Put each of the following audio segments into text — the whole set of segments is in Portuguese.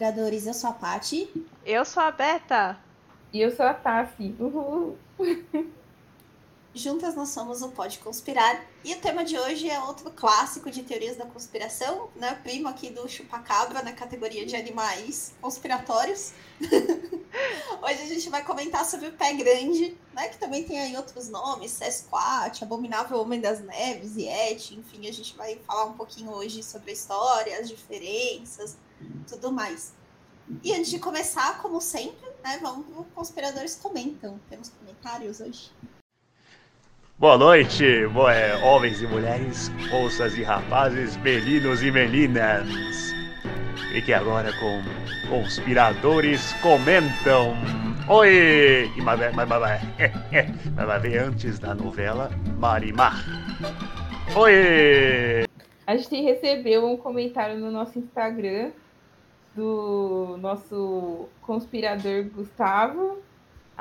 conspiradores. Eu sou a Pati. Eu sou a Beta. E eu sou a Tassi. Uhul. Juntas nós somos o Pode Conspirar. E o tema de hoje é outro clássico de teorias da conspiração, né? Primo aqui do Chupacabra na categoria de animais conspiratórios. hoje a gente vai comentar sobre o pé grande, né? Que também tem aí outros nomes, Sasquatch, Abominável Homem das Neves, Yeti, enfim, a gente vai falar um pouquinho hoje sobre a história, as diferenças, tudo mais. E antes de começar, como sempre, né? Vamos os conspiradores comentam. Temos comentários hoje. Boa noite, boa, é, homens e mulheres, moças e rapazes, meninos e meninas. Fique agora com Conspiradores Comentam. Oi! Mas, mas, mas, mas vai ver antes da novela Marimar. Oi! A gente recebeu um comentário no nosso Instagram do nosso conspirador Gustavo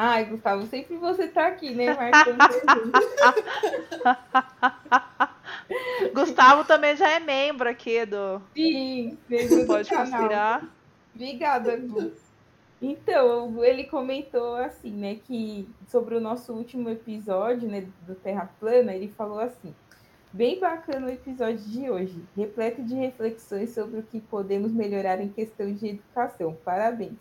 Ai, Gustavo, sempre você tá aqui, né, marcando Gustavo também já é membro aqui do. Sim, membro Pode conspirar. Obrigada, Gu. Então, ele comentou assim, né, que sobre o nosso último episódio, né, do Terra Plana, ele falou assim: Bem bacana o episódio de hoje, repleto de reflexões sobre o que podemos melhorar em questão de educação. Parabéns.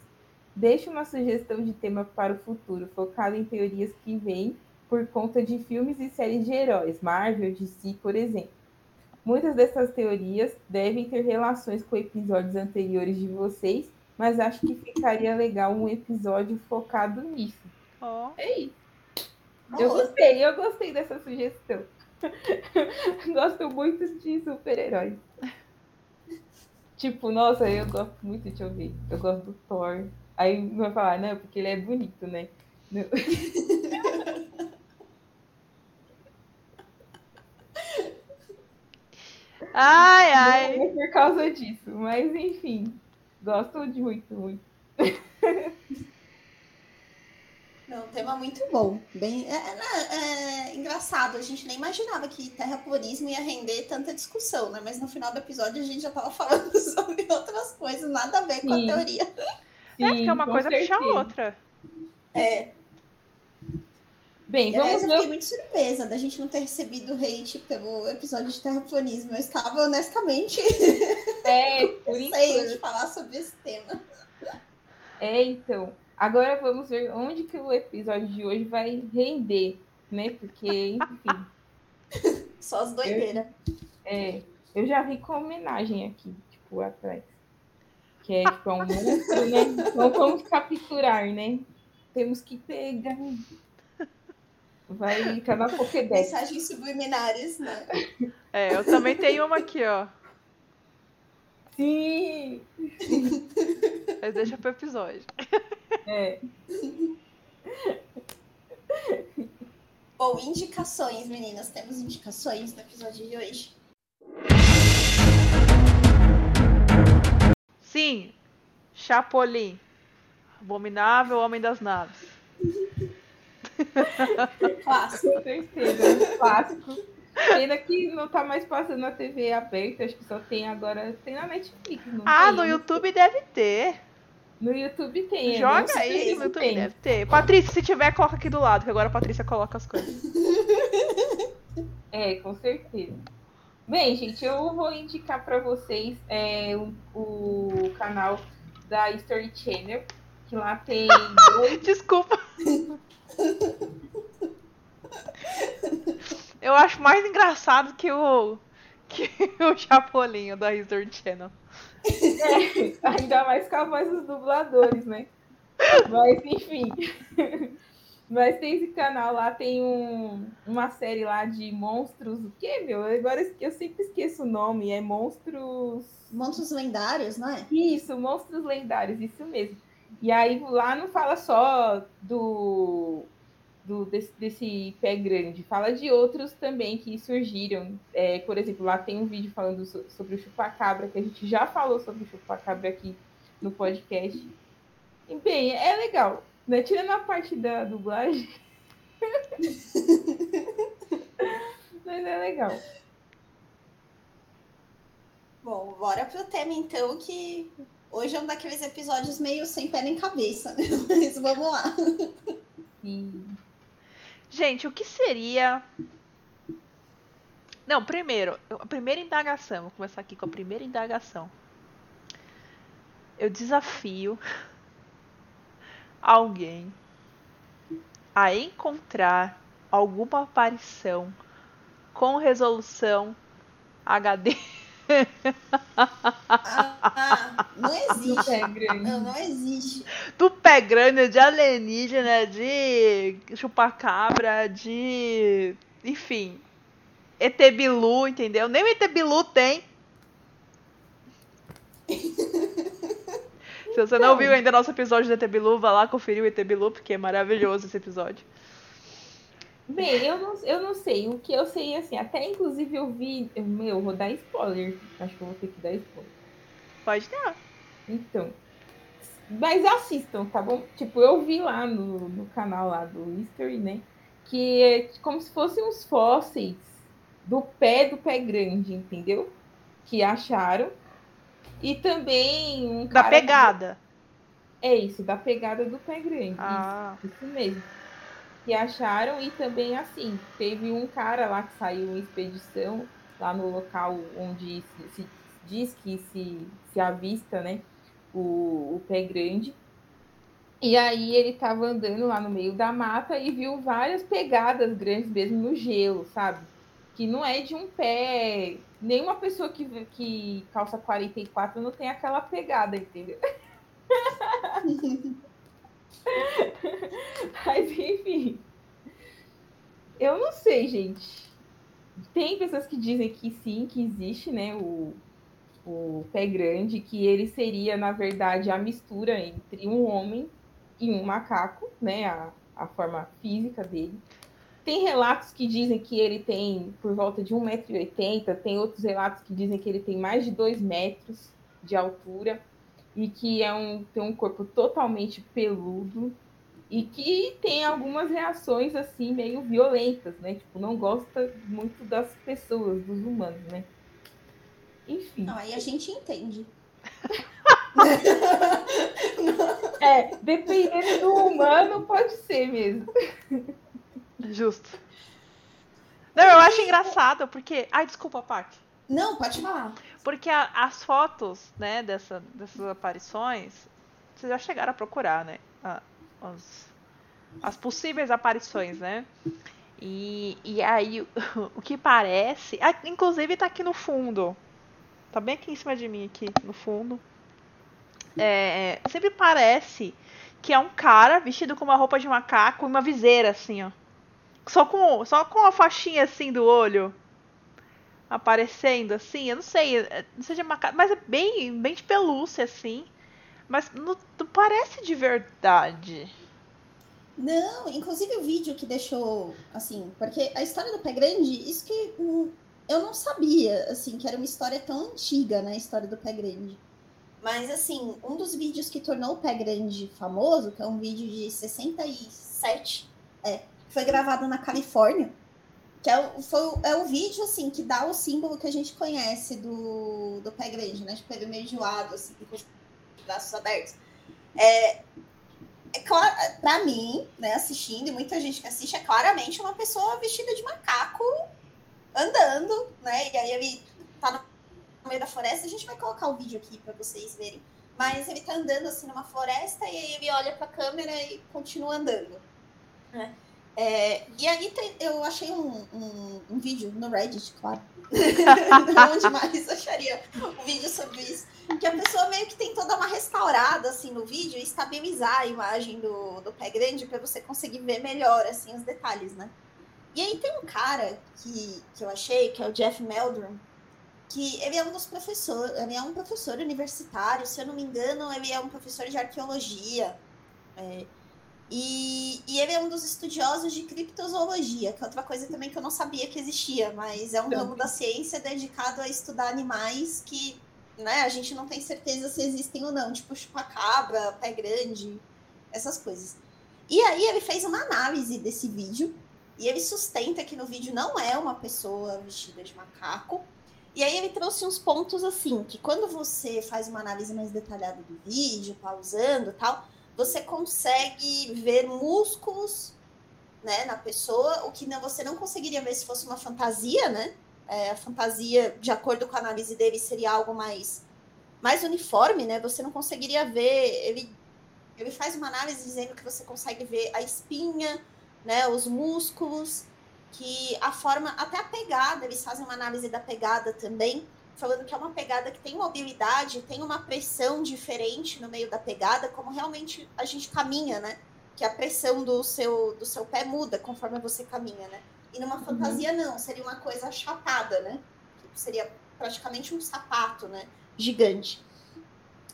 Deixe uma sugestão de tema para o futuro, focado em teorias que vêm por conta de filmes e séries de heróis, Marvel, DC, por exemplo. Muitas dessas teorias devem ter relações com episódios anteriores de vocês, mas acho que ficaria legal um episódio focado nisso. Oh. É isso. Eu gostei, eu gostei dessa sugestão. Gosto muito de super-heróis. Tipo, nossa, eu gosto muito de ouvir. Eu gosto do Thor, Aí vai falar, não, porque ele é bonito, né? Ai, ai. Não é por causa disso, mas enfim, gosto de muito, muito. Não, tema muito bom. Bem, é, é, é, engraçado, a gente nem imaginava que terraplanismo ia render tanta discussão, né? Mas no final do episódio a gente já estava falando sobre outras coisas, nada a ver com Sim. a teoria. é, porque é uma coisa puxa a outra. É. Bem, Aliás, vamos eu ver. fiquei muito surpresa da gente não ter recebido hate pelo episódio de terraplanismo. Eu estava honestamente É, por de falar sobre esse tema. É, então. Agora vamos ver onde que o episódio de hoje vai render, né? Porque, enfim, Só as doideiras. é, eu já vi com homenagem aqui, tipo, atrás. Que é tipo é um monstro, né? Então vamos capturar, né? Temos que pegar. Vai ficar na Pokédex. Mensagens subliminares, né? É, eu também tenho uma aqui, ó. Sim! Mas deixa pro episódio. É. Bom, indicações, meninas. Temos indicações no episódio de hoje. Sim, Chapolin. Abominável Homem das Naves. Clássico. Certeza, um clássico. Pena que não tá mais passando na TV aberta, acho que só tem agora. Tem na Netflix. Não Ah, tem? no YouTube deve ter. No YouTube tem. é, Joga aí no YouTube, tem. deve ter. Patrícia, se tiver, coloca aqui do lado, que agora a Patrícia coloca as coisas. É, com certeza. Bem, gente, eu vou indicar para vocês é, o, o canal da History Channel, que lá tem dois. Desculpa. Eu acho mais engraçado que o que o Chapolin da History Channel. É, ainda mais com a voz dos dubladores, né? Mas, enfim. Mas tem esse canal lá, tem um, uma série lá de monstros. O que, meu? Agora eu sempre esqueço o nome. É Monstros. Monstros lendários, não é? Isso, Monstros Lendários, isso mesmo. E aí lá não fala só do, do desse, desse pé grande, fala de outros também que surgiram. É, por exemplo, lá tem um vídeo falando so- sobre o chupacabra, que a gente já falou sobre o chupacabra aqui no podcast. E bem, é legal. Né? Tirando a parte da dublagem. Mas é legal. Bom, bora pro tema então, que Hoje é um daqueles episódios meio sem pé nem cabeça, né? Mas vamos lá. Sim. Gente, o que seria. Não, primeiro, a primeira indagação. Vou começar aqui com a primeira indagação. Eu desafio alguém a encontrar alguma aparição com resolução HD. Ah, não existe. É grande. Não, não existe. do pé grande, de alienígena, de chupacabra, de. Enfim. ET Bilu, entendeu? Nem o ET Bilu tem. Se você não Então. viu ainda nosso episódio do ET Bilu, vá lá conferir o ET Bilu, porque é maravilhoso esse episódio. Bem, eu não, eu não sei. O que eu sei, assim, até inclusive eu vi. Meu, eu vou dar spoiler. Acho que eu vou ter que dar spoiler. Pode dar. Então. Mas assistam, tá bom? Tipo, eu vi lá no, no canal lá do History, né? Que é como se fossem uns fósseis do pé do pé grande, entendeu? Que acharam. E também um Da pegada. É isso, da pegada do pé grande. Ah. Isso, isso mesmo. Que acharam e também assim, teve um cara lá que saiu em expedição lá no local onde se, se diz que se, se avista, né, o, o pé grande. E aí ele tava andando lá no meio da mata e viu várias pegadas grandes mesmo no gelo, sabe? Que não é de um pé. Nenhuma pessoa que, que calça 44 não tem aquela pegada, entendeu? Mas enfim. Eu não sei, gente. Tem pessoas que dizem que sim, que existe, né? O, o pé grande, que ele seria, na verdade, a mistura entre um homem e um macaco, né? A, a forma física dele. Tem relatos que dizem que ele tem por volta de 1,80m, tem outros relatos que dizem que ele tem mais de 2 metros de altura e que é um, tem um corpo totalmente peludo e que tem algumas reações assim meio violentas, né? Tipo, não gosta muito das pessoas, dos humanos, né? Enfim. Não, aí a gente entende. É, dependendo do humano, pode ser mesmo. Justo. Não, eu acho engraçado, porque. Ai, desculpa, Paty. Não, pode falar. Porque a- as fotos, né, dessa, dessas aparições, vocês já chegaram a procurar, né? a- as, as possíveis aparições, né? E, e aí, o que parece. ah, inclusive tá aqui no fundo. Tá bem aqui em cima de mim, aqui no fundo. É, sempre parece que é um cara vestido com uma roupa de macaco e uma viseira, assim, ó. Só com, só com a faixinha assim do olho aparecendo assim, eu não sei, é- não seja macaco, mas é bem, bem de pelúcia assim. Mas não, não parece de verdade. Não, inclusive o vídeo que deixou, assim, porque a história do Pé Grande, isso que hum, eu não sabia, assim, que era uma história tão antiga, né, a história do Pé Grande. Mas, assim, um dos vídeos que tornou o Pé Grande famoso, que é um vídeo de 67, é, foi gravado na Califórnia, que é foi, é o vídeo, assim, que dá o símbolo que a gente conhece do, do Pé Grande, né, tipo, ele meio joado, assim, com os braços abertos. É, é claro, pra mim, né, assistindo, e muita gente que assiste, é claramente uma pessoa vestida de macaco andando, né? E aí ele tá no meio da floresta, a gente vai colocar o vídeo aqui pra vocês verem. Mas ele tá andando assim numa floresta e aí ele olha pra câmera e continua andando. né? É, e aí tem- eu achei um, um, um vídeo no Reddit, claro. Onde mais acharia um vídeo sobre isso? Que a pessoa meio que tentou dar uma restaurada assim no vídeo e estabilizar a imagem do, do pé grande para você conseguir ver melhor assim os detalhes, né? E aí tem um cara que, que eu achei, que é o Jeff Meldrum, que ele é um dos professores, ele é um professor universitário, se eu não me engano, ele é um professor de arqueologia. é, e, e ele é um dos estudiosos de criptozoologia, que é outra coisa também que eu não sabia que existia, mas é um ramo da ciência dedicado a estudar animais que né, a gente não tem certeza se existem ou não, tipo chupacabra, pé grande, essas coisas. E aí ele fez uma análise desse vídeo, e ele sustenta que no vídeo não é uma pessoa vestida de macaco, E aí ele trouxe uns pontos assim, que quando você faz uma análise mais detalhada do vídeo, pausando tal, você consegue ver músculos né, na pessoa, o que não, você não conseguiria ver se fosse uma fantasia, né? É, a fantasia, de acordo com a análise dele, seria algo mais, mais uniforme, né? Você não conseguiria ver. Ele, ele faz uma análise dizendo que você consegue ver a espinha, né, os músculos, que a forma, até a pegada, eles fazem uma análise da pegada também, falando que é uma pegada que tem mobilidade, tem uma pressão diferente no meio da pegada, como realmente a gente caminha, né? Que a pressão do seu, do seu pé muda conforme você caminha, né? E numa uhum. fantasia não, seria uma coisa chapada, né? Seria praticamente um sapato, né? Gigante.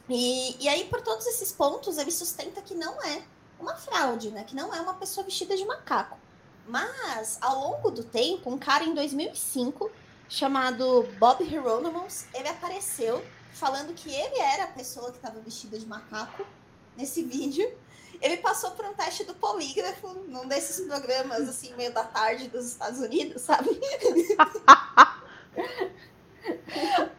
E, e aí, por todos esses pontos, ele sustenta que não é uma fraude, né? Que não é uma pessoa vestida de macaco. Mas, ao longo do tempo, um cara em 2005, chamado Bob Hieronymus, ele apareceu falando que ele era a pessoa que estava vestida de macaco nesse vídeo. Ele passou por um teste do polígrafo num desses programas, assim, meio da tarde dos Estados Unidos, sabe?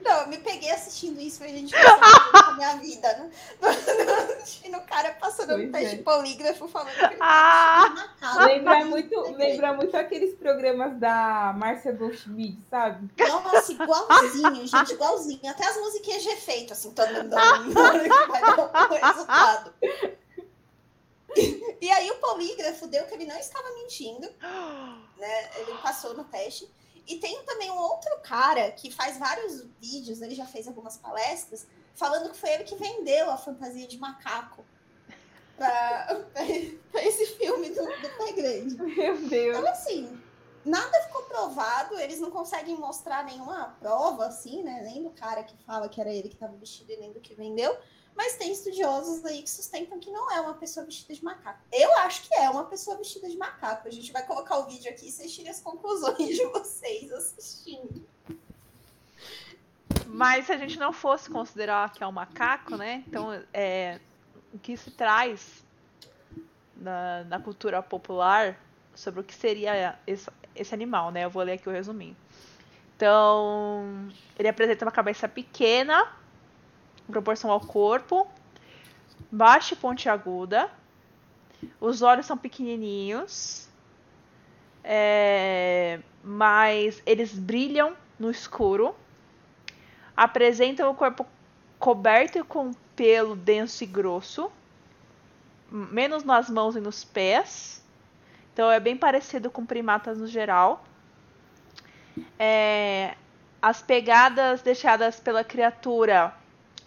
Não, eu me peguei assistindo isso pra gente pensar a minha vida, né? Assistindo o cara passando pois no teste é. polígrafo falando que ele ah, lembra muito, lembra muito aqueles programas da Márcia Goldschmidt, sabe? Nossa, igualzinho, gente, igualzinho. Até as musiquinhas de efeito, assim, todo mundo dando resultado. E aí o polígrafo deu que ele não estava mentindo, né? Ele passou no teste. E tem também um outro cara que faz vários vídeos, ele já fez algumas palestras, falando que foi ele que vendeu a fantasia de macaco para esse filme do, do Pé Grande. Meu Deus. Então, assim, nada ficou provado, eles não conseguem mostrar nenhuma prova, assim, né? Nem do cara que fala que era ele que estava vestido e nem do que vendeu. Mas tem estudiosos aí que sustentam que não é uma pessoa vestida de macaco. Eu acho que é uma pessoa vestida de macaco. A gente vai colocar o vídeo aqui e vocês tirem as conclusões de vocês assistindo. Mas se a gente não fosse considerar que é um macaco, né? Então, é, o que se traz na, na cultura popular sobre o que seria esse, esse animal, né? Eu vou ler aqui o resuminho. Então, ele apresenta uma cabeça pequena, em proporção ao corpo, baixa e pontiaguda. Os olhos são pequenininhos, é, mas eles brilham no escuro. Apresentam o corpo coberto com pelo denso e grosso, menos nas mãos e nos pés. Então é bem parecido com primatas no geral. É, as pegadas deixadas pela criatura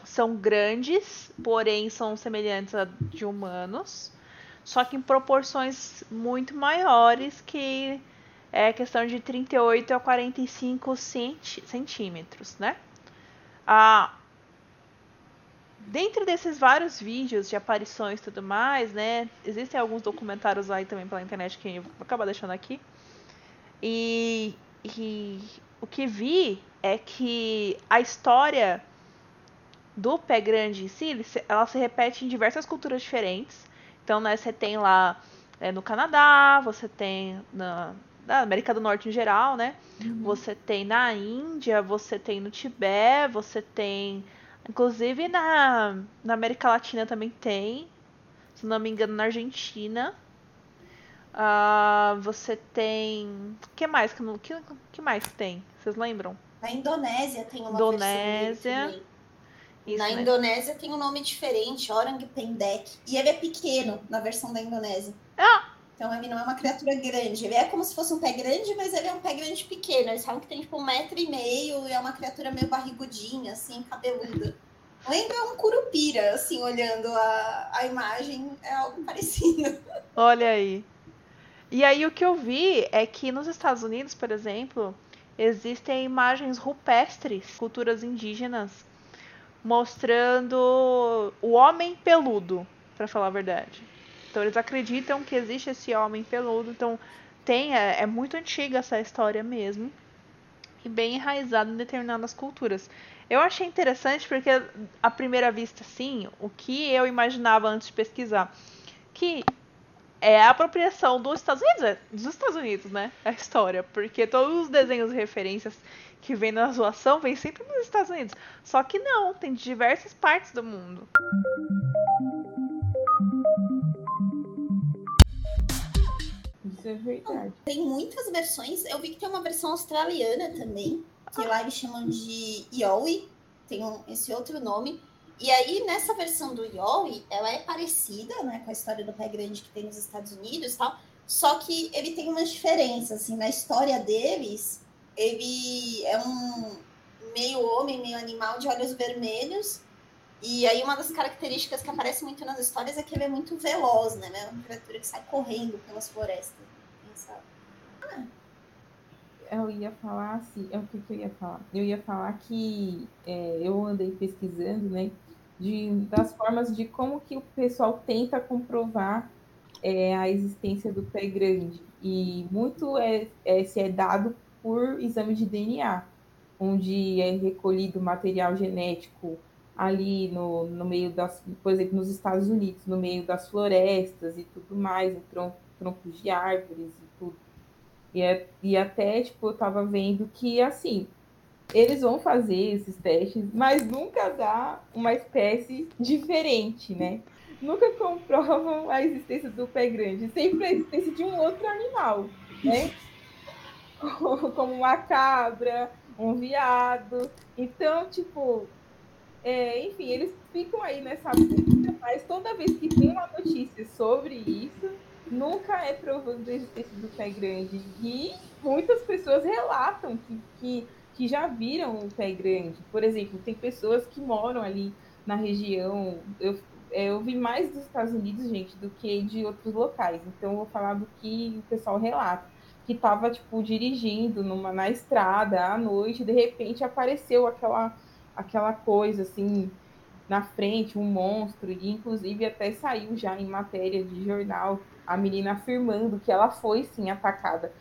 são grandes, porém são semelhantes a de humanos, só que em proporções muito maiores que é questão de 38 a 45 centímetros, né? Ah, dentro desses vários vídeos de aparições e tudo mais, né? Existem alguns documentários aí também pela internet que eu vou acabar deixando aqui. E, e o que vi é que a história do pé grande em si, ela se repete em diversas culturas diferentes. Então, né, você tem lá é, no Canadá, você tem na, na, América do Norte em geral, né? Uhum. Você tem na Índia, você tem no Tibete, você tem. Inclusive na, na América Latina também tem. Se não me engano, na Argentina. Uh, você tem. O que mais? Que, que, mais tem? Vocês lembram? Na Indonésia tem uma Indonésia. Isso, na né? Indonésia tem um nome diferente, Orang Pendek. E ele é pequeno na versão da Indonésia. Ah! Então ele não é uma criatura grande. Ele é como se fosse um pé grande, mas ele é um pé grande pequeno. Eles falam que tem tipo um metro e meio e é uma criatura meio barrigudinha, assim, cabeluda. Lembra um curupira, assim, olhando a, a imagem, é algo parecido. Olha aí. E aí o que eu vi é que nos Estados Unidos, por exemplo, existem imagens rupestres, culturas indígenas, mostrando o homem peludo, para falar a verdade. Então eles acreditam que existe esse homem peludo, então tem é, é muito antiga essa história mesmo e bem enraizada em determinadas culturas. Eu achei interessante porque à primeira vista, sim, o que eu imaginava antes de pesquisar, que é a apropriação dos Estados Unidos, é, dos Estados Unidos, né? A história. Porque todos os desenhos e referências que vem na zoação vem sempre nos Estados Unidos. Só que não, tem de diversas partes do mundo. Isso é verdade. Tem muitas versões. Eu vi que tem uma versão australiana também, que lá eles chamam de Yowie, tem um, esse outro nome. E aí, nessa versão do Yowie, ela é parecida né, com a história do pé grande que tem nos Estados Unidos e tal, só que ele tem umas diferenças, assim, na história deles, ele é um meio homem, meio animal de olhos vermelhos, e aí uma das características que aparece muito nas histórias é que ele é muito veloz, né? É uma criatura que sai correndo pelas florestas. Pensa, ah. Eu ia falar assim, é o que, que, eu ia falar? Eu ia falar que é, eu andei pesquisando, né? De, das formas de como que o pessoal tenta comprovar é, a existência do pé grande. E muito é, é, se é dado por exame de DNA, onde é recolhido material genético ali no, no meio das, por exemplo, nos Estados Unidos, no meio das florestas e tudo mais, em tron troncos de árvores e tudo. E, é, e até, tipo, eu tava vendo que, assim, eles vão fazer esses testes, mas nunca dá uma espécie diferente, né? Nunca comprovam a existência do pé grande, sempre a existência de um outro animal, né? Como uma cabra, um viado. Então, tipo, é, enfim, eles ficam aí nessa busca, mas toda vez que tem uma notícia sobre isso, nunca é provando a existência do pé grande. E muitas pessoas relatam que, que, que já viram o pé grande. Por exemplo, tem pessoas que moram ali na região. Eu, é, eu vi mais dos Estados Unidos, gente, do que de outros locais. Então, eu vou falar do que o pessoal relata. Que estava, tipo, dirigindo numa, na estrada à noite, de repente apareceu aquela aquela coisa assim na frente, um monstro, e inclusive até saiu já em matéria de jornal a menina afirmando que ela foi sim atacada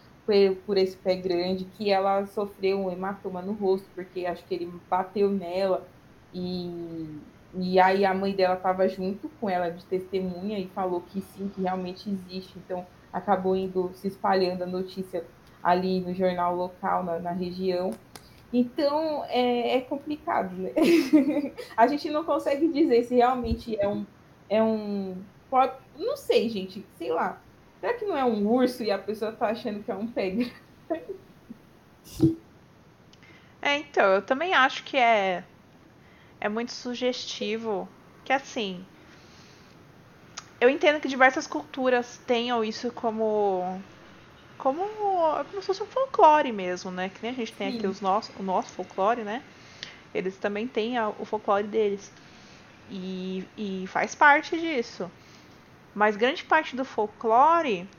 por, esse pé grande, que ela sofreu um hematoma no rosto, porque acho que ele bateu nela, e, e aí a mãe dela estava junto com ela de testemunha e falou que sim, que realmente existe, então acabou indo se espalhando a notícia ali no jornal local, na, na região, então é, é complicado, né? a gente não consegue dizer se realmente é um. É um pode, não sei, gente, sei lá. Será que não é um urso e a pessoa tá achando que é um pega? É, então, eu também acho que é, é muito sugestivo. Que assim. Eu entendo que diversas culturas tenham isso como como, como se fosse um folclore mesmo, né? Que nem a gente tem Sim. aqui os nosso, o nosso folclore, né? Eles também têm a, o folclore deles. E, e faz parte disso. Mas grande parte do folclore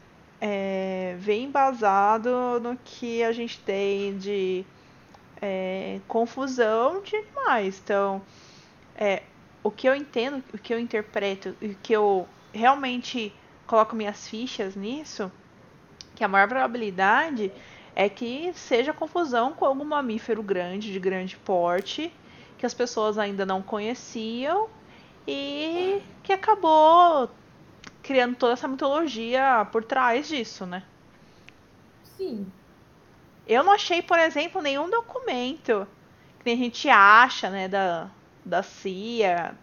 é, vem embasado no que a gente tem de é, confusão de animais. Então, é, o que eu entendo, o que eu interpreto, o que eu realmente coloco minhas fichas nisso que a maior probabilidade é que seja confusão com algum mamífero grande, de grande porte, que as pessoas ainda não conheciam e que acabou criando toda essa mitologia por trás disso, né? Sim. Eu não achei, por exemplo, nenhum documento que a gente acha, né, da, da CIA,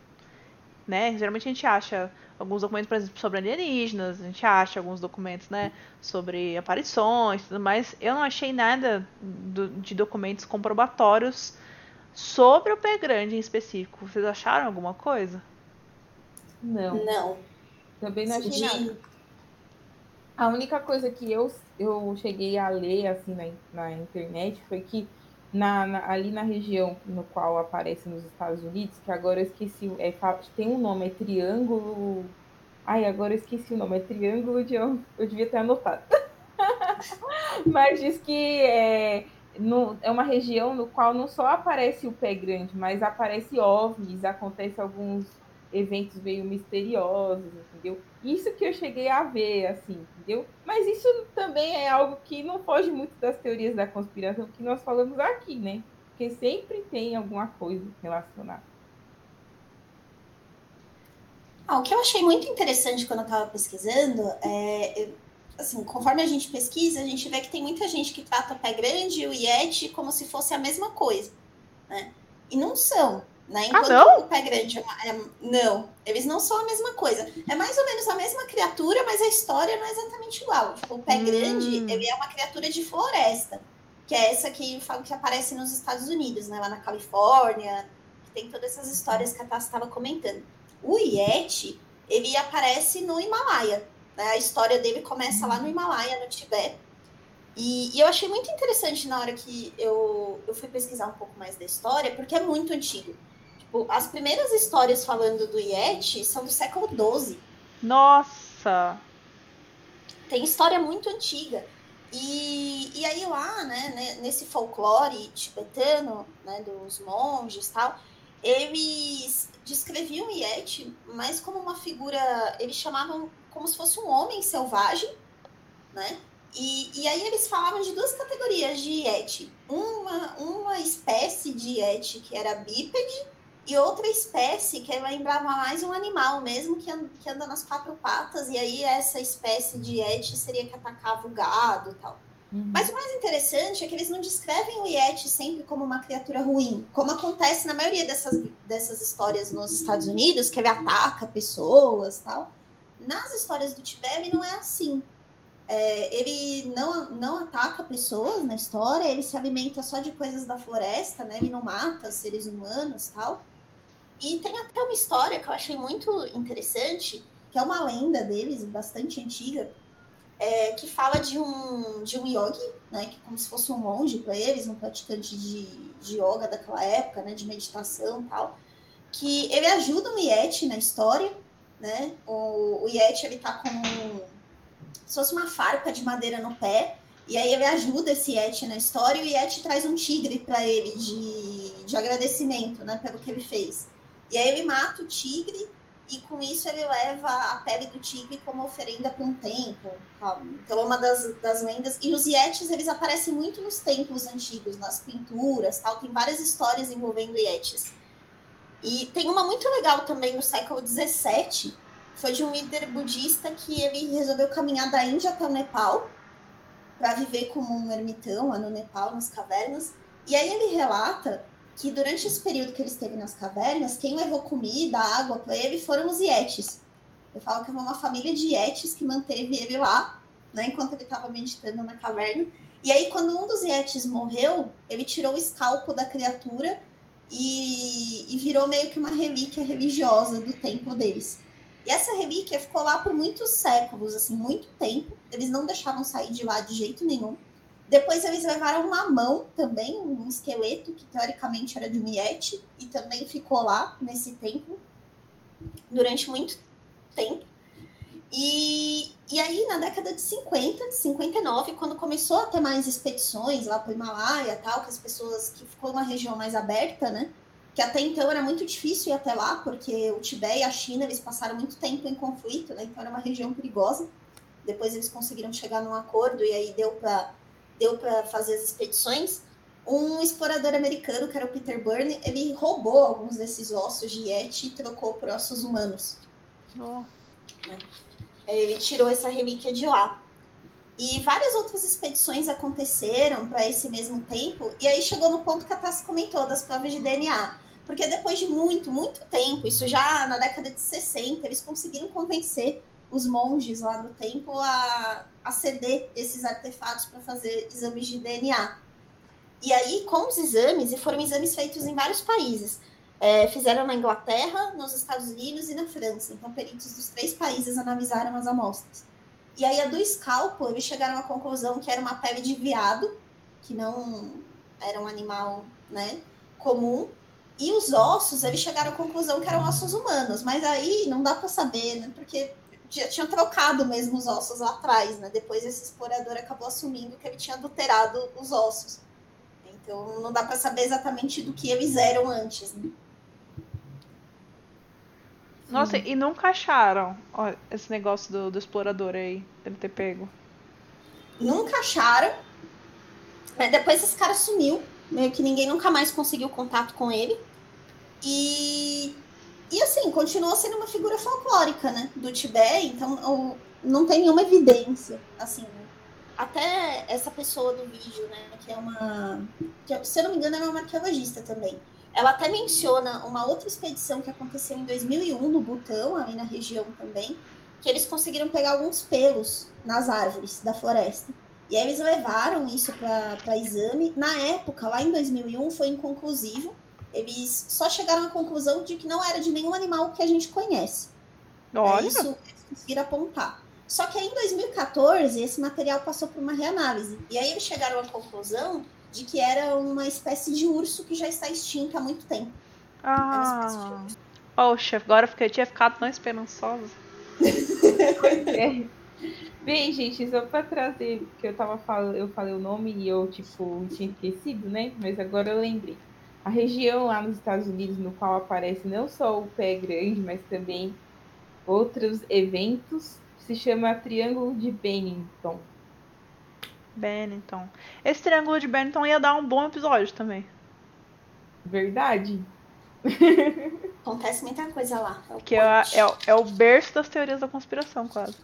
né? Geralmente a gente acha alguns documentos, por exemplo, sobre alienígenas, a gente acha alguns documentos, né, sobre aparições e tudo mais. Eu não achei nada do, de documentos comprobatórios sobre o pé grande em específico. Vocês acharam alguma coisa? Não. Não. Também não achei nada. A única coisa que eu, eu cheguei a ler assim na, na internet foi que na, na, ali na região no qual aparece nos Estados Unidos, que agora eu esqueci, é, tem um nome, é Triângulo. Ai, agora eu esqueci o nome, é Triângulo de. Eu, eu devia ter anotado. mas diz que é, no, é uma região no qual não só aparece o pé grande, mas aparece OVNIs, acontece alguns eventos meio misteriosos, entendeu? Isso que eu cheguei a ver, assim, entendeu? Mas isso também é algo que não foge muito das teorias da conspiração que nós falamos aqui, né? Porque sempre tem alguma coisa relacionada. Ah, o que eu achei muito interessante quando eu estava pesquisando é, assim, conforme a gente pesquisa, a gente vê que tem muita gente que trata o pé grande e o Yeti como se fosse a mesma coisa, né? E não são, né? Ah, Enquanto não? o pé grande é, uma- é- não, eles não são a mesma coisa. É mais ou menos a mesma criatura, mas a história não é exatamente igual. Tipo, o pé Hum. grande, ele é uma criatura de floresta, que é essa que eu falo que aparece nos Estados Unidos, né? Lá na Califórnia, que tem todas essas histórias que a Tassi estava comentando. O Yeti, ele aparece no Himalaia, né? A história dele começa lá no Himalaia, no Tibete. E, e eu achei muito interessante na hora que eu, eu fui pesquisar um pouco mais da história, porque é muito antigo. Tipo, as primeiras histórias falando do Yeti são do século XII. Nossa! Tem história muito antiga. E, e aí lá, né, né, nesse folclore tibetano, né, dos monges e tal, eles descreviam o Yeti mais como uma figura, eles chamavam como se fosse um homem selvagem, né? E, e aí eles falavam de duas categorias de Yeti. Uma, uma espécie de Yeti que era bípede e outra espécie que lembrava mais um animal mesmo que, an- que anda nas quatro patas. E aí essa espécie de Yeti seria que atacava o gado e tal. Mas o mais interessante é que eles não descrevem o Yeti sempre como uma criatura ruim, como acontece na maioria dessas, dessas histórias nos Estados Unidos, que ele ataca pessoas tal. Nas histórias do Tibete, não é assim. É, ele não, não ataca pessoas na história, ele se alimenta só de coisas da floresta, né? Ele não mata seres humanos tal. E tem até uma história que eu achei muito interessante, que é uma lenda deles, bastante antiga, é, que fala de um, de um yogi, né, que como se fosse um monge para eles, um praticante de, de yoga daquela época, né, de meditação e tal, que ele ajuda o Yeti na história, né, o, o Yeti ele tá com se fosse uma farpa de madeira no pé, e aí ele ajuda esse Yeti na história, e o Yeti traz um tigre para ele de, de agradecimento, né, pelo que ele fez. E aí ele mata o tigre e com isso ele leva a pele do tigre como oferenda para um templo. Então é uma das, das lendas. E os Yetis, eles aparecem muito nos templos antigos, nas pinturas, tal. Tem várias histórias envolvendo Yetis. E tem uma muito legal também no século XVII, foi de um líder budista que ele resolveu caminhar da Índia até o Nepal para viver como um ermitão lá no Nepal, nas cavernas. E aí ele relata que durante esse período que ele esteve nas cavernas, quem levou comida, água para ele foram os Yetis. Eu falo que foi uma família de Yetis que manteve ele lá, né, enquanto ele estava meditando na caverna. E aí, quando um dos Yetis morreu, ele tirou o escalpo da criatura e, e virou meio que uma relíquia religiosa do templo deles. E essa relíquia ficou lá por muitos séculos, assim, muito tempo. Eles não deixavam sair de lá de jeito nenhum. Depois eles levaram uma mão também, um esqueleto que teoricamente era de um e também ficou lá nesse templo durante muito tempo. E, e aí, na década de 50, de 59, quando começou a ter mais expedições lá para o Himalaia tal, que as pessoas, que ficou uma região mais aberta, né? Que até então era muito difícil ir até lá, porque o Tibete e a China, eles passaram muito tempo em conflito, né? Então era uma região perigosa. Depois eles conseguiram chegar num acordo e aí deu para deu para fazer as expedições. Um explorador americano, que era o Peter Byrne, ele roubou alguns desses ossos de Yeti e trocou por ossos humanos. Oh. Ele tirou essa relíquia de lá. E várias outras expedições aconteceram para esse mesmo tempo, e aí chegou no ponto que a Tassi comentou, das provas de DNA. Porque depois de muito, muito tempo, isso já na década de 60, eles conseguiram convencer os monges lá do templo a, a ceder esses artefatos para fazer exames de DNA. E aí, com os exames, e foram exames feitos em vários países, é, fizeram na Inglaterra, nos Estados Unidos e na França. Então, peritos dos três países analisaram as amostras. E aí, a do escalpo, eles chegaram à conclusão que era uma pele de veado, que não era um animal né, comum. E os ossos, eles chegaram à conclusão que eram ossos humanos. Mas aí não dá para saber, né? Porque já tinham trocado mesmo os ossos lá atrás, né? Depois esse explorador acabou assumindo que ele tinha adulterado os ossos. Então não dá para saber exatamente do que eles eram antes. Né? Nossa, e nunca acharam ó, esse negócio do, do explorador aí, dele ter pego. Nunca acharam. Mas depois esse cara sumiu. Meio que ninguém nunca mais conseguiu contato com ele. E E assim, continuou sendo uma figura folclórica, né? Do Tibete, então não tem nenhuma evidência, assim, né? Até essa pessoa do vídeo, né, que é uma. Que, se eu não me engano, é uma arqueologista também. Ela até menciona uma outra expedição que aconteceu em 2001 no Butão, ali na região também, que eles conseguiram pegar alguns pelos nas árvores da floresta. E aí eles levaram isso para exame. Na época, lá em 2001, foi inconclusivo. Eles só chegaram à conclusão de que não era de nenhum animal que a gente conhece. Olha. É isso eles conseguiram apontar. Só que aí em 2014, esse material passou por uma reanálise. E aí eles chegaram à conclusão de que era uma espécie de urso que já está extinta há muito tempo. Ah. Poxa, agora eu tinha ficado tão esperançosa. é. Bem, gente, só para trazer, que eu tava falando, eu falei o nome e eu, tipo, tinha esquecido, né? Mas agora eu lembrei. A região lá nos Estados Unidos no qual aparece não só o pé grande, mas também outros eventos, se chama Triângulo de Bennington. Bennington. Esse Triângulo de Bennington ia dar um bom episódio também. Verdade. Acontece muita coisa lá. É que é, é, é o berço das teorias da conspiração, quase.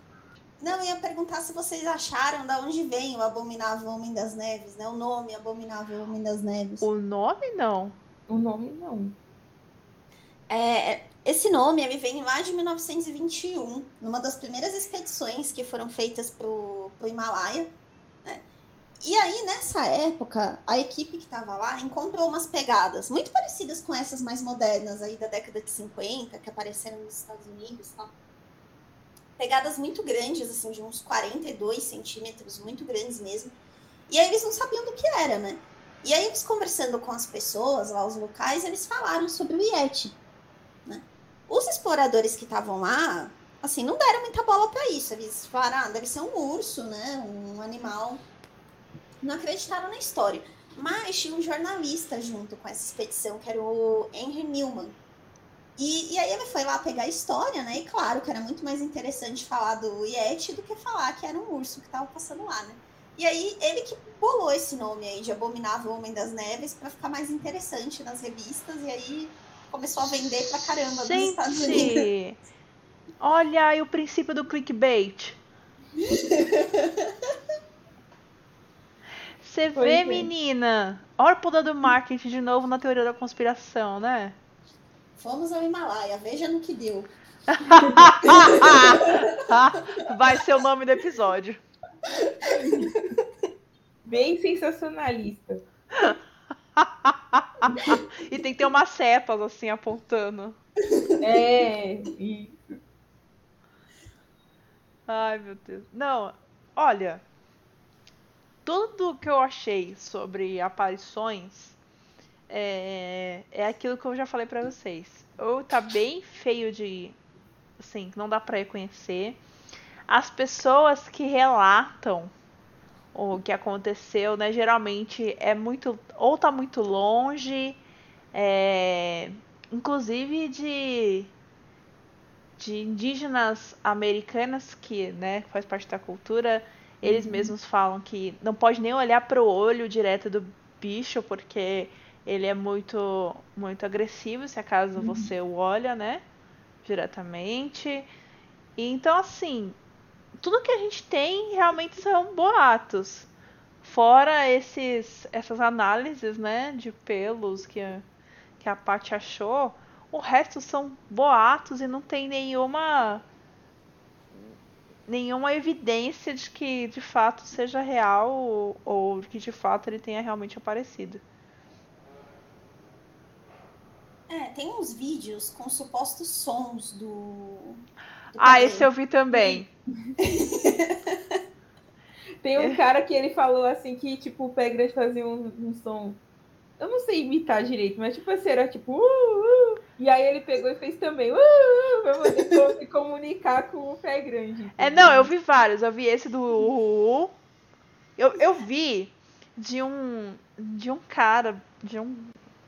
Não, eu ia perguntar se vocês acharam da onde vem o Abominável Homem das Neves, né? O nome Abominável Homem das Neves. O nome não. O nome não. É, esse nome ele vem lá de 1921, numa das primeiras expedições que foram feitas para o Himalaia. Né? E aí, nessa época, a equipe que estava lá encontrou umas pegadas muito parecidas com essas mais modernas aí da década de 50, que apareceram nos Estados Unidos e tal pegadas muito grandes, assim, de uns 42 centímetros, muito grandes mesmo. E aí eles não sabiam do que era, né? E aí eles conversando com as pessoas lá, os locais, eles falaram sobre o Yeti. Né? Os exploradores que estavam lá, assim, não deram muita bola para isso. Eles falaram, ah, deve ser um urso, né? Um animal. Não acreditaram na história. Mas tinha um jornalista junto com essa expedição, que era o Henry Newman. E, e aí ele foi lá pegar a história, né? E claro que era muito mais interessante falar do Yeti do que falar que era um urso que estava passando lá, né? E aí ele que bolou esse nome aí de Abominável Homem das Neves para ficar mais interessante nas revistas e aí começou a vender pra caramba Gente, nos Estados Unidos. Olha aí o princípio do clickbait. Você vê, é. menina? Olha o poder do marketing de novo na teoria da conspiração, né? Fomos ao Himalaia, veja no que deu. Vai ser o nome do episódio. Bem sensacionalista. e tem que ter umas setas assim apontando. É, isso. Ai, meu Deus. Não, olha. Tudo que eu achei sobre aparições é, é aquilo que eu já falei para vocês. Ou tá bem feio de. Assim, não dá pra reconhecer. As pessoas que relatam o que aconteceu, né? Geralmente é muito. Ou tá muito longe. É, inclusive de de indígenas americanas que, né, faz parte da cultura, eles uhum. mesmos falam que não pode nem olhar para o olho direto do bicho porque ele é muito muito agressivo se acaso uhum. você o olha, né? Diretamente. E, então, assim, tudo que a gente tem realmente são boatos. Fora esses, essas análises, né, de pelos que, que a Paty achou, o resto são boatos e não tem nenhuma nenhuma evidência de que de fato seja real ou, ou que de fato ele tenha realmente aparecido. É, tem uns vídeos com supostos sons do. do ah, esse eu vi também. tem um cara que ele falou assim que, tipo, o pé grande fazia um, um som. Eu não sei imitar direito, mas tipo assim, era tipo. Uh, uh, e aí ele pegou e fez também. Uh, uh, pra poder se comunicar com o pé grande. É, não, eu vi vários. Eu vi esse do. Uh, uh, eu, eu vi de um. De um cara. De um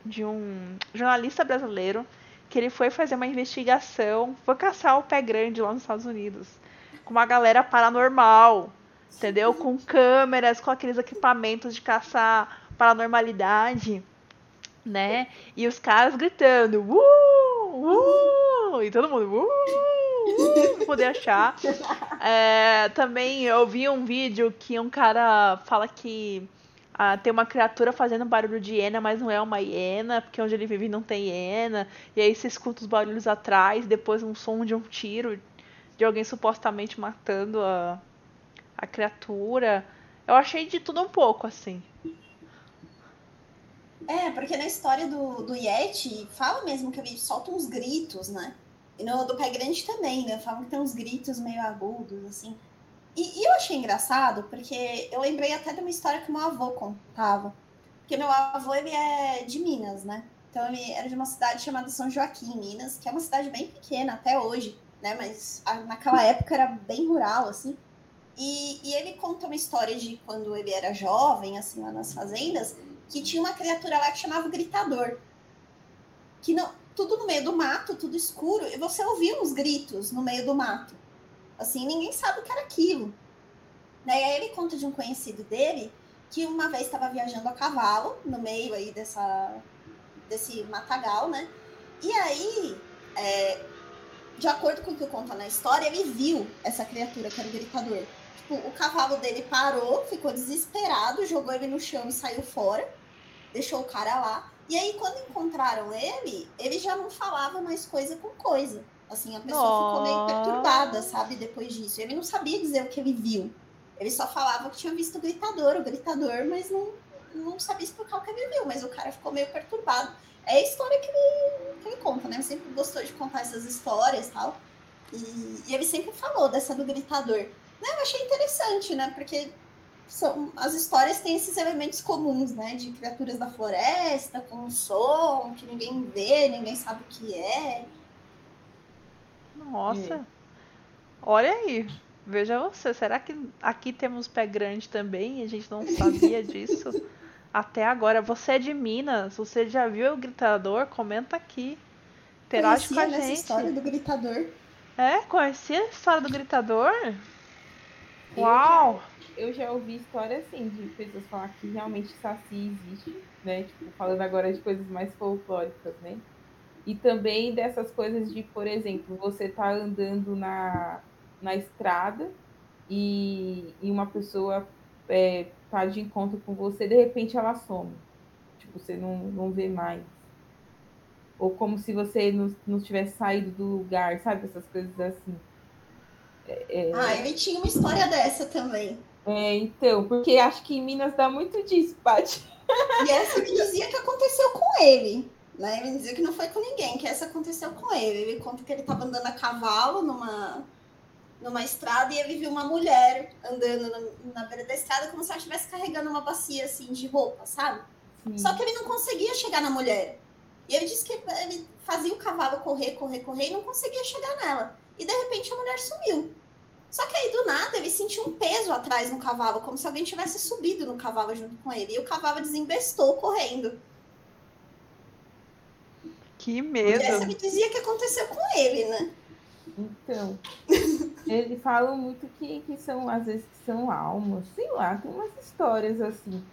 de um jornalista brasileiro que ele foi fazer uma investigação, foi caçar o pé grande lá nos Estados Unidos, com uma galera paranormal, entendeu? Com câmeras, com aqueles equipamentos de caçar paranormalidade. né? E os caras gritando, uh, uh, e todo mundo, uh, uh, poder achar. É, também eu vi um vídeo que um cara fala que ah, tem uma criatura fazendo barulho de hiena, mas não é uma hiena, porque onde ele vive não tem hiena. E aí você escuta os barulhos atrás, depois um som de um tiro de alguém supostamente matando a, a criatura. Eu achei de tudo um pouco, assim. É, porque na história do, do Yeti, fala mesmo que ele solta uns gritos, né? E no do Pé Grande também, né? Falam que tem uns gritos meio agudos, assim. E, e, eu achei engraçado, porque eu lembrei até de uma história que meu avô contava. Porque meu avô, ele é de Minas, né? Então ele era de uma cidade chamada São Joaquim, Minas, que é uma cidade bem pequena até hoje, né? Mas a, naquela época era bem rural, assim. E, e ele conta uma história de quando ele era jovem, assim, lá nas fazendas, que tinha uma criatura lá que chamava Gritador. Que não, tudo no meio do mato, tudo escuro, e você ouvia uns gritos no meio do mato. Assim, ninguém sabe o que era aquilo. Daí né, ele conta de um conhecido dele que uma vez estava viajando a cavalo no meio aí dessa desse matagal, né? E aí, é, de acordo com o que conta na história, ele viu essa criatura que era o gritador. Tipo, o cavalo dele parou, ficou desesperado, jogou ele no chão e saiu fora, deixou o cara lá. E aí, quando encontraram ele, ele já não falava mais coisa com coisa. Assim, a pessoa Nossa. ficou meio perturbada, sabe, depois disso. Ele não sabia dizer o que ele viu. Ele só falava que tinha visto o gritador, o gritador, mas não, não sabia explicar o que ele viu. Mas o cara ficou meio perturbado. É a história que ele, que ele conta, né? Ele sempre gostou de contar essas histórias tal. E, e ele sempre falou dessa do gritador. Né? Eu achei interessante, né? Porque são, as histórias têm esses elementos comuns, né? De criaturas da floresta, com um som que ninguém vê, ninguém sabe o que é. Nossa. É. Olha aí. Veja você, será que aqui temos pé grande também e a gente não sabia disso até agora? Você é de Minas, você já viu o gritador? Comenta aqui. Interage com a gente. Essa história do gritador. É, conhecia a história do gritador? Uau! Eu já, eu já ouvi história assim de pessoas falar que realmente Saci existe, né? Tipo, falando agora de coisas mais folclóricas, né? E também dessas coisas de, por exemplo, você tá andando na, na estrada e, e uma pessoa é, tá de encontro com você, de repente ela some. Tipo, você não, não vê mais. Ou como se você não, não tivesse saído do lugar, sabe? Essas coisas assim. É, é... Ah, ele tinha uma história dessa também. É, então, porque acho que em Minas dá muito disso, Paty. E essa que dizia que aconteceu com ele. Né? Ele dizia que não foi com ninguém, que essa aconteceu com ele. Ele conta que ele estava andando a cavalo numa, numa estrada e ele viu uma mulher andando na, na beira da estrada como se ela estivesse carregando uma bacia assim de roupa, sabe? Sim. Só que ele não conseguia chegar na mulher. E ele disse que ele fazia o cavalo correr, correr, correr e não conseguia chegar nela. E de repente a mulher sumiu. Só que aí do nada ele sentiu um peso atrás no cavalo, como se alguém tivesse subido no cavalo junto com ele. E o cavalo desembestou correndo. Que medo. E essa me dizia que aconteceu com ele, né? Então, eles falam muito que, que são, às vezes, que são almas, sei lá, tem umas histórias assim.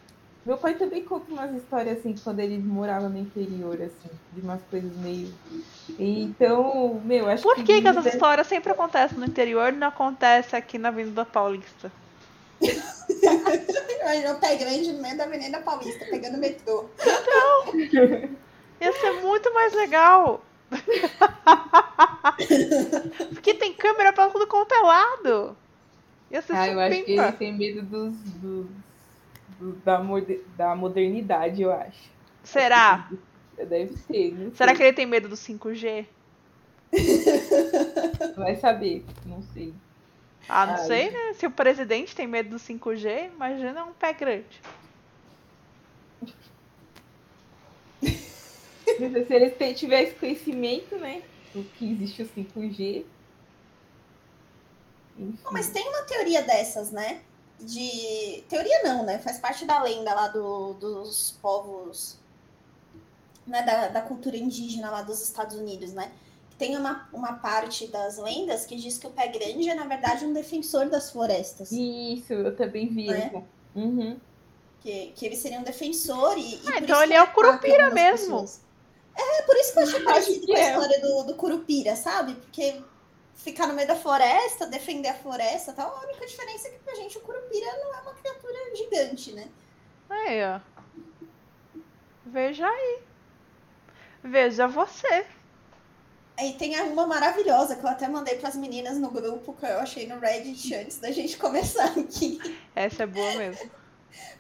Meu pai também conta umas histórias assim, quando ele morava no interior, assim, de umas coisas meio. Então, meu, acho Por que, que, que essas deve... histórias sempre acontecem no interior e não acontece aqui na Avenida Paulista? no pé grande no meio da Avenida Paulista, pegando metrô. Então. Ia ser muito mais legal. Porque tem câmera pra tudo quanto é lado. Ia ser ah, eu acho que ele tem medo dos, dos, dos da, da modernidade, eu acho. Será? Deve ser. Será que ele tem medo do 5G? Vai saber, não sei. Ah, não Ai. sei, né? Se o presidente tem medo do 5G, imagina um pé grande. Se eles tivessem conhecimento, né? Do que existe o 5G. mas tem uma teoria dessas, né? De. Teoria não, né? Faz parte da lenda lá do, dos povos. Né? Da, da cultura indígena lá dos Estados Unidos, né? Tem uma, uma parte das lendas que diz que o pé grande é, na verdade, um defensor das florestas. Isso, eu também vi. Né? Uhum. Que, que ele seria um defensor e. e Ah, então ele é o Curupira mesmo. pessoas. É, por isso que eu achei parecido que com a é. história do, do Curupira, sabe? Porque ficar no meio da floresta, defender a floresta tal, a única diferença é que pra gente o Curupira não é uma criatura gigante, né? Aí, ó. Veja aí. Veja você. Aí tem uma maravilhosa que eu até mandei pras meninas no grupo que eu achei no Reddit antes da gente começar aqui. Essa é boa mesmo.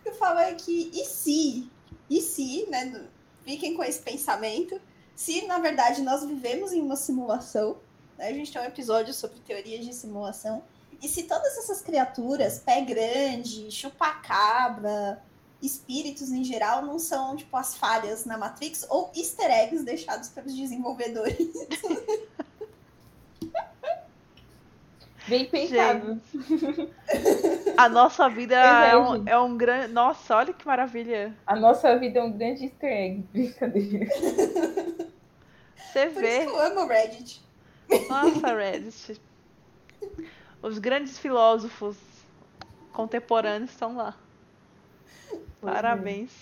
Eu falo aqui, e se? E se, né? Fiquem com esse pensamento. Se, na verdade, nós vivemos em uma simulação, né, a gente tem um episódio sobre teorias de simulação, e se todas essas criaturas, pé grande, chupacabra, espíritos em geral, não são, tipo, as falhas na Matrix ou easter eggs deixados pelos desenvolvedores. Bem pensado. A nossa vida é, é, um, é um grande. Nossa, olha que maravilha. A nossa vida é um grande easter egg. Brincadeira. Você Por isso vê. que eu amo o Reddit. Nossa, Reddit. Os grandes filósofos contemporâneos estão lá. Pois é. Parabéns.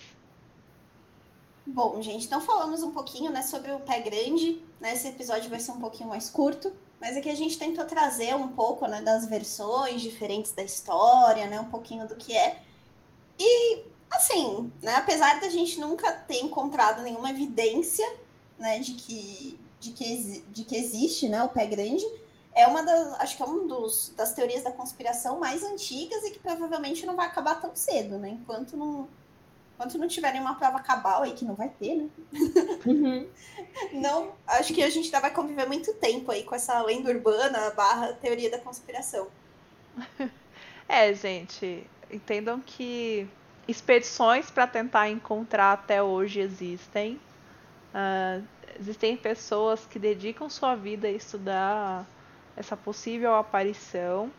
Bom, gente, então falamos um pouquinho né, sobre o pé grande. Né? Esse episódio vai ser um pouquinho mais curto, mas aqui a gente tentou trazer um pouco né, das versões diferentes da história, né, um pouquinho do que é. E, assim, né, apesar da gente nunca ter encontrado nenhuma evidência né, de, que, de, que, de que existe né, o pé grande, é uma das, acho que é um dos, das teorias da conspiração mais antigas e que provavelmente não vai acabar tão cedo, né? Enquanto não, enquanto não tiverem uma prova cabal aí, que não vai ter, né? Uhum. Não, acho que a gente ainda vai conviver muito tempo aí com essa lenda urbana barra teoria da conspiração. É, gente, entendam que expedições para tentar encontrar até hoje existem. Ah, existem pessoas que dedicam sua vida a estudar essa possível aparição.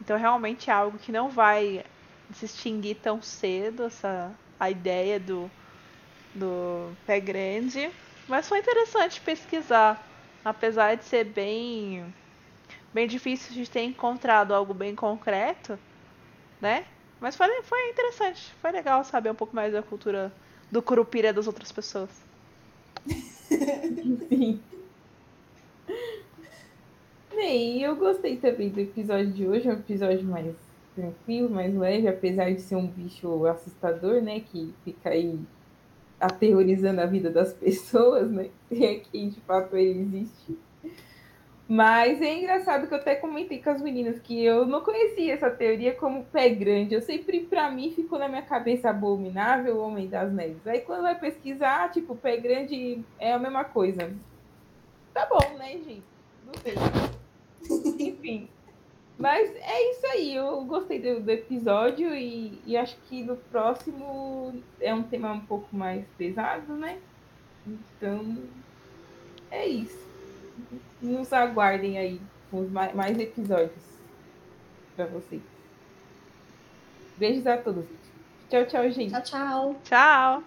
Então, realmente é algo que não vai se extinguir tão cedo, essa a ideia do, do pé grande. Mas foi interessante pesquisar, apesar de ser bem bem difícil de ter encontrado algo bem concreto, né? Mas foi, foi interessante, foi legal saber um pouco mais da cultura do curupira das outras pessoas. Sim. Bem, eu gostei também do episódio de hoje, é um episódio mais tranquilo, mais leve, apesar de ser um bicho assustador, né? Que fica aí aterrorizando a vida das pessoas, né? E aqui, de fato, ele existe. Mas é engraçado que eu até comentei com as meninas que eu não conhecia essa teoria como pé grande. Eu sempre, pra mim, ficou na minha cabeça abominável o Homem das Neves. Aí quando vai pesquisar, tipo, pé grande é a mesma coisa. Tá bom, né, gente? Não sei. Enfim. Mas é isso aí. Eu gostei do, do episódio e, e acho que no próximo é um tema um pouco mais pesado, né? Então, é isso. Nos aguardem aí com os mais, mais episódios para vocês. Beijos a todos. Tchau, tchau, gente. Tchau, tchau. Tchau!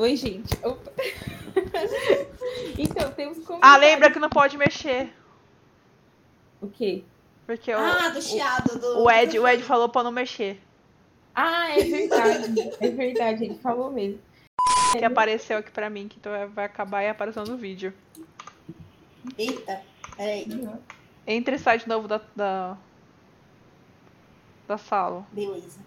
Oi, gente. Opa. então, temos como. Ah, lembra que não pode mexer. O quê? Porque o, Ah, do chiado. Do, o, Ed, o Ed falou pra não mexer. Ah, é verdade. é verdade, ele falou mesmo. Que apareceu aqui pra mim, que então vai acabar e aparecendo no vídeo. Eita, peraí. Entre e sai de novo da, da, da sala. Beleza.